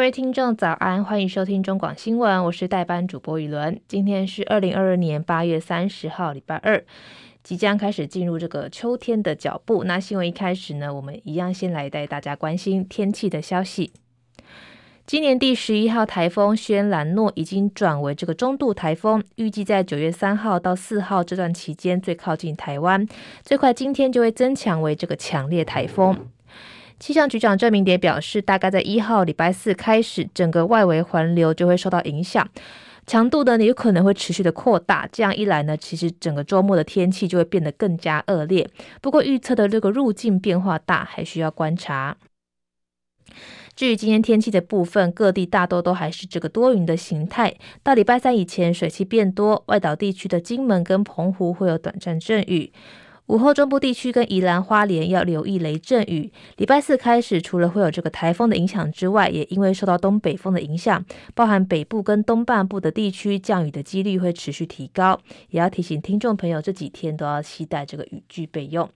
各位听众早安，欢迎收听中广新闻，我是代班主播宇伦。今天是二零二二年八月三十号，礼拜二，即将开始进入这个秋天的脚步。那新闻一开始呢，我们一样先来带大家关心天气的消息。今年第十一号台风轩岚诺已经转为这个中度台风，预计在九月三号到四号这段期间最靠近台湾，最快今天就会增强为这个强烈台风。气象局长郑明典表示，大概在一号礼拜四开始，整个外围环流就会受到影响，强度呢也有可能会持续的扩大。这样一来呢，其实整个周末的天气就会变得更加恶劣。不过预测的这个路径变化大，还需要观察。至于今天天气的部分，各地大多都还是这个多云的形态。到礼拜三以前，水汽变多，外岛地区的金门跟澎湖会有短暂阵雨。午后中部地区跟宜兰花莲要留意雷阵雨。礼拜四开始，除了会有这个台风的影响之外，也因为受到东北风的影响，包含北部跟东半部的地区降雨的几率会持续提高。也要提醒听众朋友，这几天都要期待这个雨具备用。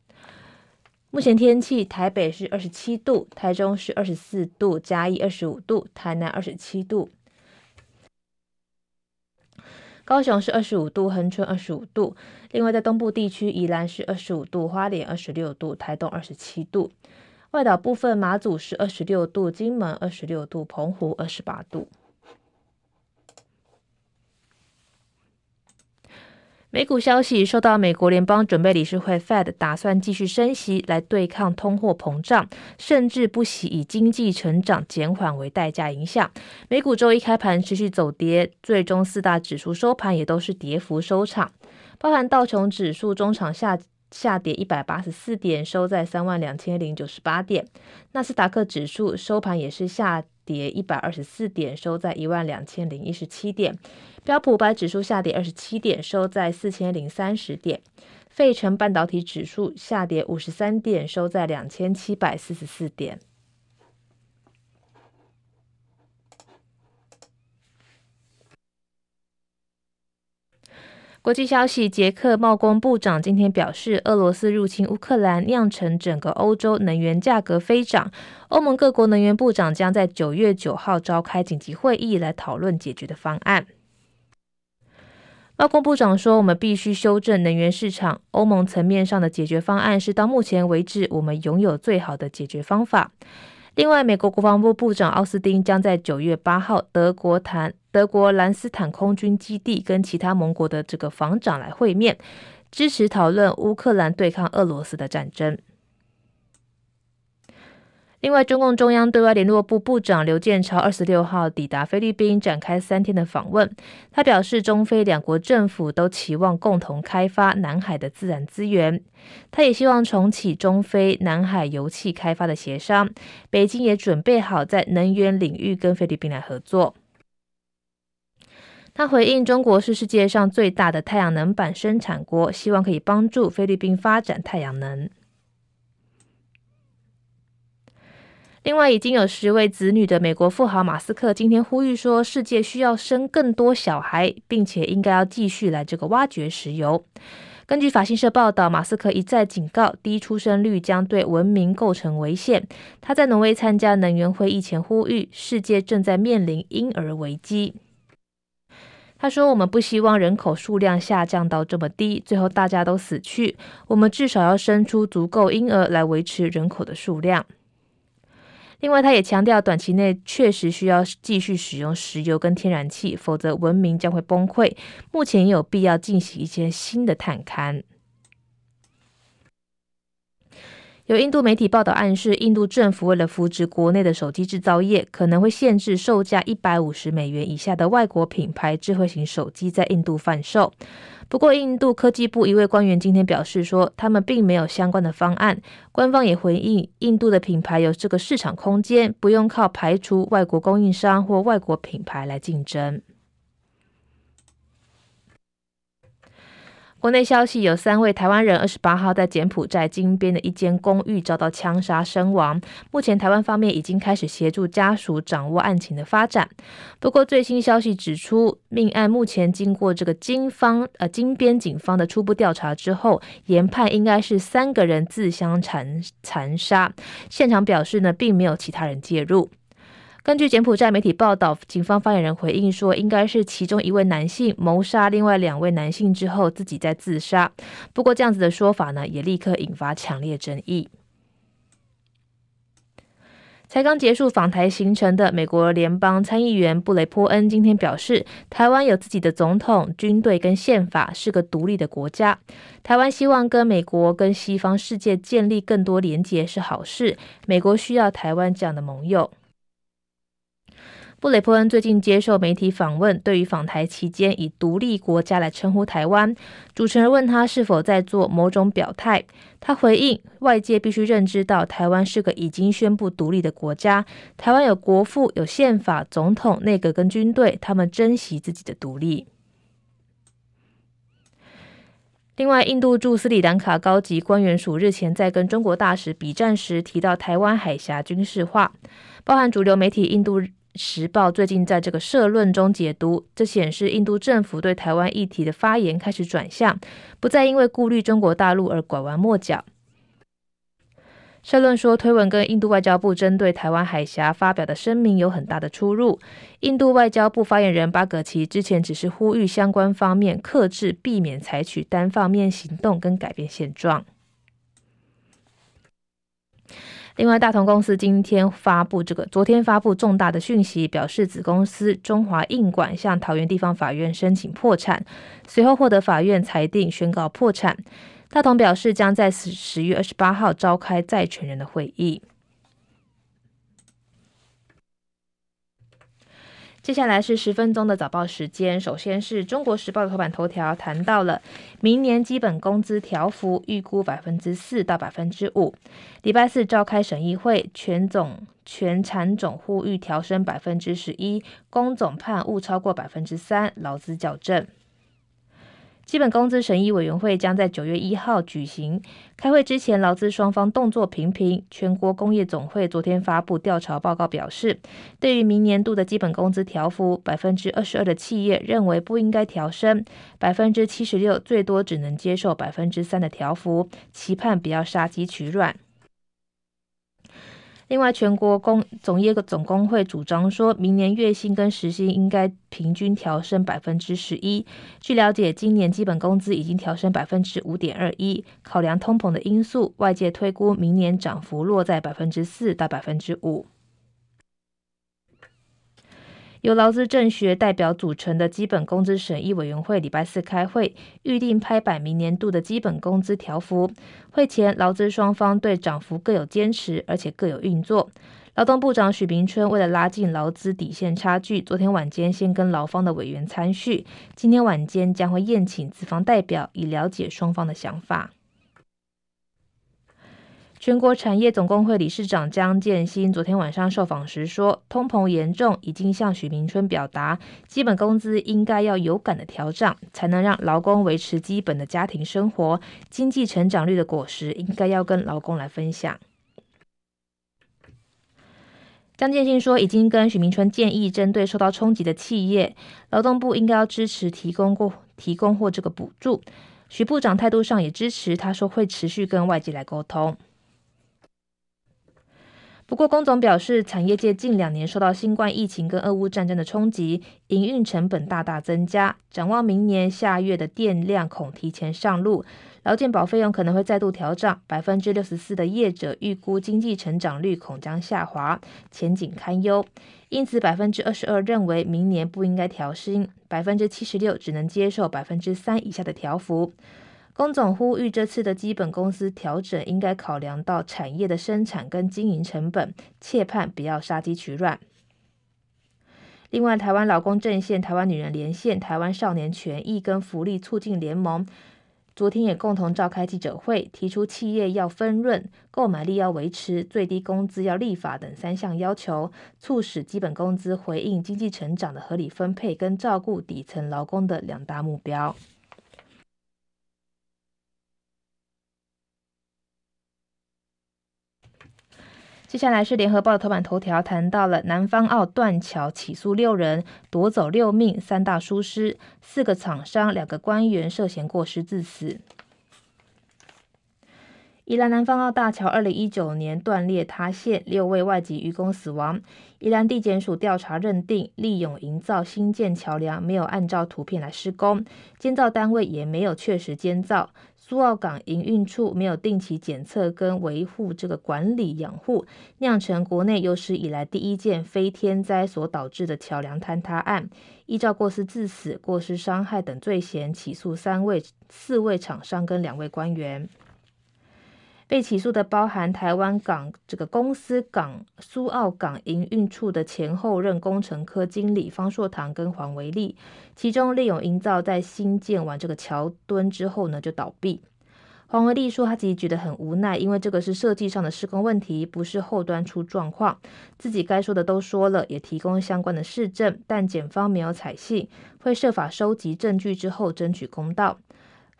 目前天气，台北是二十七度，台中是二十四度，嘉义二十五度，台南二十七度，高雄是二十五度，恒春二十五度。另外，在东部地区，宜兰是二十五度，花莲二十六度，台东二十七度。外岛部分，马祖是二十六度，金门二十六度，澎湖二十八度。美股消息，受到美国联邦准备理事会 Fed 打算继续升息来对抗通货膨胀，甚至不惜以经济成长减缓为代价影响。美股周一开盘持续走跌，最终四大指数收盘也都是跌幅收场，包含道琼指数中场下下跌一百八十四点，收在三万两千零九十八点；纳斯达克指数收盘也是下跌一百二十四点，收在一万两千零一十七点。标普五百指数下跌二十七点，收在四千零三十点。费城半导体指数下跌五十三点，收在两千七百四十四点。国际消息：捷克贸工部长今天表示，俄罗斯入侵乌克兰酿成整个欧洲能源价格飞涨。欧盟各国能源部长将在九月九号召开紧急会议来讨论解决的方案。贸工部长说：“我们必须修正能源市场。欧盟层面上的解决方案是到目前为止我们拥有最好的解决方法。”另外，美国国防部部长奥斯汀将在九月八号德国谈德国兰斯坦空军基地跟其他盟国的这个防长来会面，支持讨论乌克兰对抗俄罗斯的战争。另外，中共中央对外联络部部长刘建超二十六号抵达菲律宾，展开三天的访问。他表示，中菲两国政府都期望共同开发南海的自然资源。他也希望重启中菲南海油气开发的协商。北京也准备好在能源领域跟菲律宾来合作。他回应，中国是世界上最大的太阳能板生产国，希望可以帮助菲律宾发展太阳能。另外，已经有十位子女的美国富豪马斯克今天呼吁说，世界需要生更多小孩，并且应该要继续来这个挖掘石油。根据法新社报道，马斯克一再警告，低出生率将对文明构成危险。他在挪威参加能源会议前呼吁，世界正在面临婴儿危机。他说：“我们不希望人口数量下降到这么低，最后大家都死去。我们至少要生出足够婴儿来维持人口的数量。”另外，他也强调，短期内确实需要继续使用石油跟天然气，否则文明将会崩溃。目前也有必要进行一些新的探勘。有印度媒体报道暗示，印度政府为了扶植国内的手机制造业，可能会限制售价一百五十美元以下的外国品牌智慧型手机在印度贩售。不过，印度科技部一位官员今天表示说，他们并没有相关的方案。官方也回应，印度的品牌有这个市场空间，不用靠排除外国供应商或外国品牌来竞争。国内消息，有三位台湾人二十八号在柬埔寨金边的一间公寓遭到枪杀身亡。目前台湾方面已经开始协助家属掌握案情的发展。不过最新消息指出，命案目前经过这个金方呃金边警方的初步调查之后，研判应该是三个人自相残残杀。现场表示呢，并没有其他人介入。根据柬埔寨媒体报道，警方发言人回应说，应该是其中一位男性谋杀另外两位男性之后自己再自杀。不过，这样子的说法呢，也立刻引发强烈争议。才刚结束访台行程的美国联邦参议员布雷波恩今天表示，台湾有自己的总统、军队跟宪法，是个独立的国家。台湾希望跟美国跟西方世界建立更多连结是好事，美国需要台湾这样的盟友。布雷波恩最近接受媒体访问，对于访台期间以独立国家来称呼台湾，主持人问他是否在做某种表态，他回应：外界必须认知到台湾是个已经宣布独立的国家，台湾有国父、有宪法、总统、内阁跟军队，他们珍惜自己的独立。另外，印度驻斯里兰卡高级官员署日前在跟中国大使比战时提到台湾海峡军事化，包含主流媒体印度。时报最近在这个社论中解读，这显示印度政府对台湾议题的发言开始转向，不再因为顾虑中国大陆而拐弯抹角。社论说，推文跟印度外交部针对台湾海峡发表的声明有很大的出入。印度外交部发言人巴格奇之前只是呼吁相关方面克制，避免采取单方面行动跟改变现状。另外，大同公司今天发布这个，昨天发布重大的讯息，表示子公司中华印管向桃园地方法院申请破产，随后获得法院裁定宣告破产。大同表示将在十十月二十八号召开债权人的会议。接下来是十分钟的早报时间。首先是中国时报的头版头条，谈到了明年基本工资调幅预估百分之四到百分之五。礼拜四召开审议会，全总全产总呼吁调升百分之十一，工总判误超过百分之三，劳资矫正。基本工资审议委员会将在九月一号举行开会之前，劳资双方动作频频。全国工业总会昨天发布调查报告表示，对于明年度的基本工资调幅，百分之二十二的企业认为不应该调升，百分之七十六最多只能接受百分之三的调幅，期盼不要杀鸡取卵。另外，全国工总业总工会主张说，明年月薪跟时薪应该平均调升百分之十一。据了解，今年基本工资已经调升百分之五点二一。考量通膨的因素，外界推估明年涨幅落在百分之四到百分之五。由劳资政学代表组成的基本工资审议委员会礼拜四开会，预定拍板明年度的基本工资调幅。会前，劳资双方对涨幅各有坚持，而且各有运作。劳动部长许明春为了拉近劳资底线差距，昨天晚间先跟劳方的委员参叙，今天晚间将会宴请资方代表，以了解双方的想法。全国产业总工会理事长江建新昨天晚上受访时说，通膨严重，已经向许明春表达，基本工资应该要有感的调涨，才能让劳工维持基本的家庭生活，经济成长率的果实应该要跟劳工来分享。江建新说，已经跟许明春建议，针对受到冲击的企业，劳动部应该要支持提供过提供或这个补助。许部长态度上也支持，他说会持续跟外界来沟通。不过，工总表示，产业界近两年受到新冠疫情跟俄乌战争的冲击，营运成本大大增加。展望明年下月的电量恐提前上路，劳健保费用可能会再度调涨。百分之六十四的业者预估经济成长率恐将下滑，前景堪忧。因此，百分之二十二认为明年不应该调薪，百分之七十六只能接受百分之三以下的调幅。工总呼吁，这次的基本工资调整应该考量到产业的生产跟经营成本，切盼不要杀鸡取卵。另外，台湾劳工阵线、台湾女人连线、台湾少年权益跟福利促进联盟昨天也共同召开记者会，提出企业要分润、购买力要维持、最低工资要立法等三项要求，促使基本工资回应经济成长的合理分配跟照顾底层劳工的两大目标。接下来是联合报头版头条，谈到了南方澳断桥起诉六人夺走六命，三大疏失，四个厂商，两个官员涉嫌过失致死。宜兰南方澳大桥二零一九年断裂塌陷，六位外籍渔工死亡。宜兰地检署调查认定，利用营造新建桥梁没有按照图片来施工，监造单位也没有确实监造。苏澳港营运处没有定期检测跟维护这个管理养护，酿成国内有史以来第一件非天灾所导致的桥梁坍塌案。依照过失致死、过失伤害等罪嫌，起诉三位、四位厂商跟两位官员。被起诉的包含台湾港这个公司港苏澳港营运处的前后任工程科经理方硕堂跟黄维利，其中利永营造在新建完这个桥墩之后呢就倒闭。黄维利说他自己觉得很无奈，因为这个是设计上的施工问题，不是后端出状况，自己该说的都说了，也提供相关的事证，但检方没有采信，会设法收集证据之后争取公道。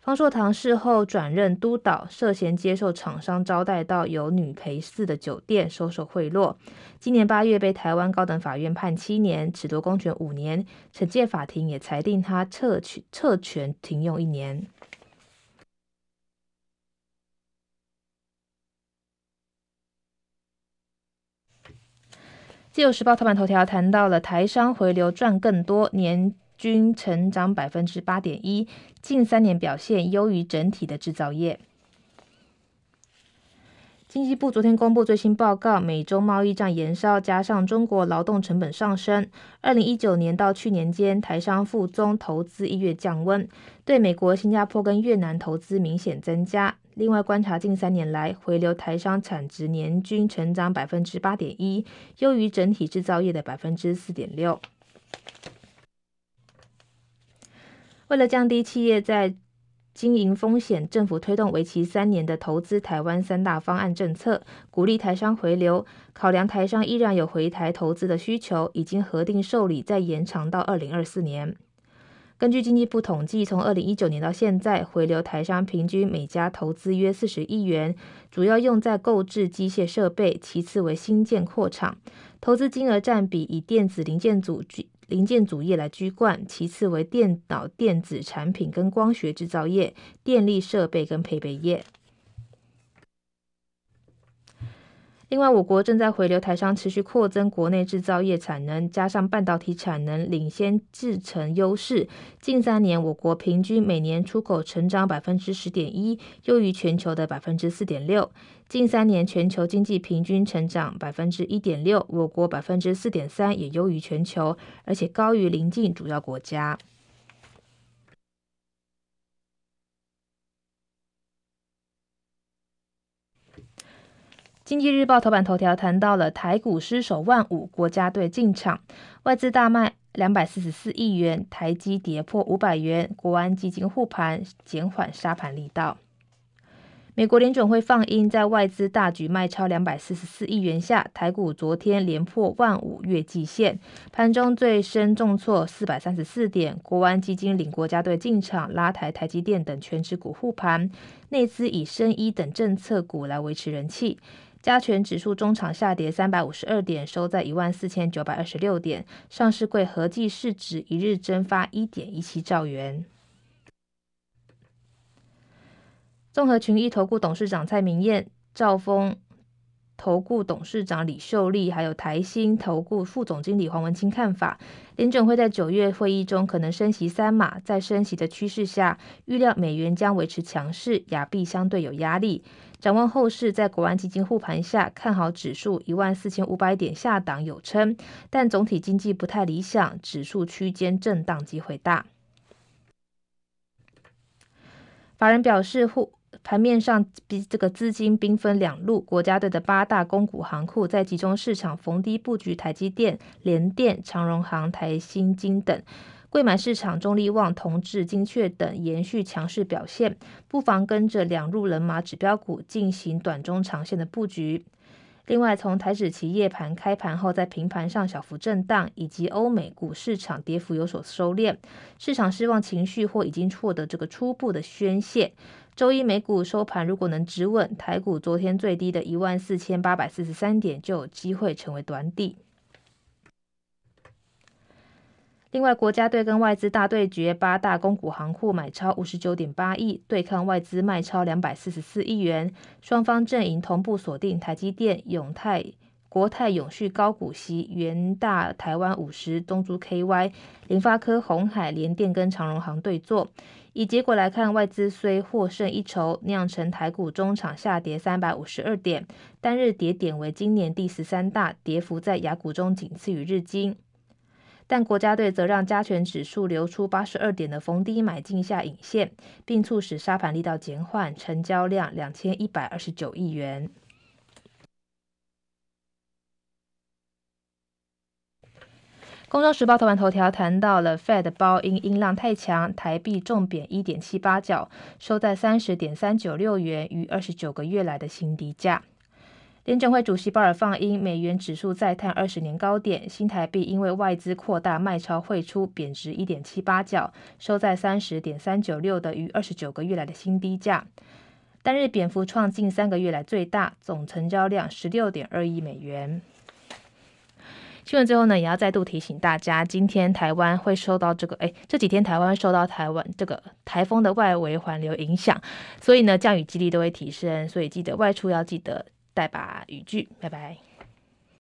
方硕堂事后转任督导，涉嫌接受厂商招待到有女陪侍的酒店收受贿赂。今年八月被台湾高等法院判七年，褫夺公权五年。惩戒法庭也裁定他撤权撤权停用一年。自由时报头版头条谈到了台商回流赚更多年。均成长百分之八点一，近三年表现优于整体的制造业。经济部昨天公布最新报告，美洲贸易战延烧，加上中国劳动成本上升，二零一九年到去年间，台商赴中投资意愿降温，对美国、新加坡跟越南投资明显增加。另外，观察近三年来回流台商产值年均成长百分之八点一，优于整体制造业的百分之四点六。为了降低企业在经营风险，政府推动为期三年的投资台湾三大方案政策，鼓励台商回流。考量台商依然有回台投资的需求，已经核定受理再延长到二零二四年。根据经济部统计，从二零一九年到现在，回流台商平均每家投资约四十亿元，主要用在购置机械设备，其次为新建扩厂。投资金额占比以电子零件组居。零件组业来居冠，其次为电脑电子产品跟光学制造业、电力设备跟配备业。另外，我国正在回流台商，持续扩增国内制造业产能，加上半导体产能领先制程优势，近三年我国平均每年出口成长百分之十点一，优于全球的百分之四点六。近三年全球经济平均成长百分之一点六，我国百分之四点三，也优于全球，而且高于邻近主要国家。经济日报头版头条谈到了台股失守万五，国家队进场，外资大卖两百四十四亿元，台积跌破五百元，国安基金护盘，减缓杀盘力道。美国联准会放鹰，在外资大举卖超两百四十四亿元下，台股昨天连破万五月季线，盘中最深重挫四百三十四点。国安基金领国家队进场，拉抬台积电等权值股护盘，内资以深一等政策股来维持人气。加权指数中场下跌三百五十二点，收在一万四千九百二十六点。上市柜合计市值一日蒸发一点一七兆元。综合群益投顾董事长蔡明彦、兆丰投顾董事长李秀丽，还有台新投顾副总经理黄文清看法，联准会在九月会议中可能升息三码，在升息的趋势下，预料美元将维持强势，亚币相对有压力。展望后市，在国安基金护盘下，看好指数一万四千五百点下档有撑，但总体经济不太理想，指数区间震荡机会大。法人表示，护盘面上比这个资金兵分两路，国家队的八大公股行库在集中市场逢低布局台积电、联电、长荣航、台新金等。柜买市场，中力旺、同致、精确等延续强势表现，不妨跟着两路人马指标股进行短中长线的布局。另外，从台指期夜盘开盘后在平盘上小幅震荡，以及欧美股市场跌幅有所收敛，市场失望情绪或已经获得这个初步的宣泄。周一美股收盘如果能止稳，台股昨天最低的一万四千八百四十三点就有机会成为短底。另外，国家队跟外资大对决，八大公股行库买超五十九点八亿，对抗外资卖超两百四十四亿元，双方阵营同步锁定台积电、永泰。国泰永续高股息、元大台湾五十、东珠 KY、联发科、鸿海、联电跟长荣航对坐。以结果来看，外资虽获胜一筹，酿成台股中场下跌三百五十二点，单日跌点为今年第十三大，跌幅在雅股中仅次于日经。但国家队则让加权指数流出八十二点的逢低买进下影线，并促使沙盘力道减缓，成交量两千一百二十九亿元。《工商时报》头版头条谈到了 Fed 包因音浪太强，台币重贬一点七八角，收在三十点三九六元，逾二十九个月来的新低价。联准会主席鲍尔放鹰，美元指数再探二十年高点，新台币因为外资扩大卖超汇出，贬值一点七八角，收在三十点三九六的逾二十九个月来的新低价。单日贬幅创近三个月来最大，总成交量十六点二亿美元。新闻最后呢，也要再度提醒大家，今天台湾会受到这个，哎，这几天台湾受到台湾这个台风的外围环流影响，所以呢，降雨几率都会提升，所以记得外出要记得带把雨具。拜拜。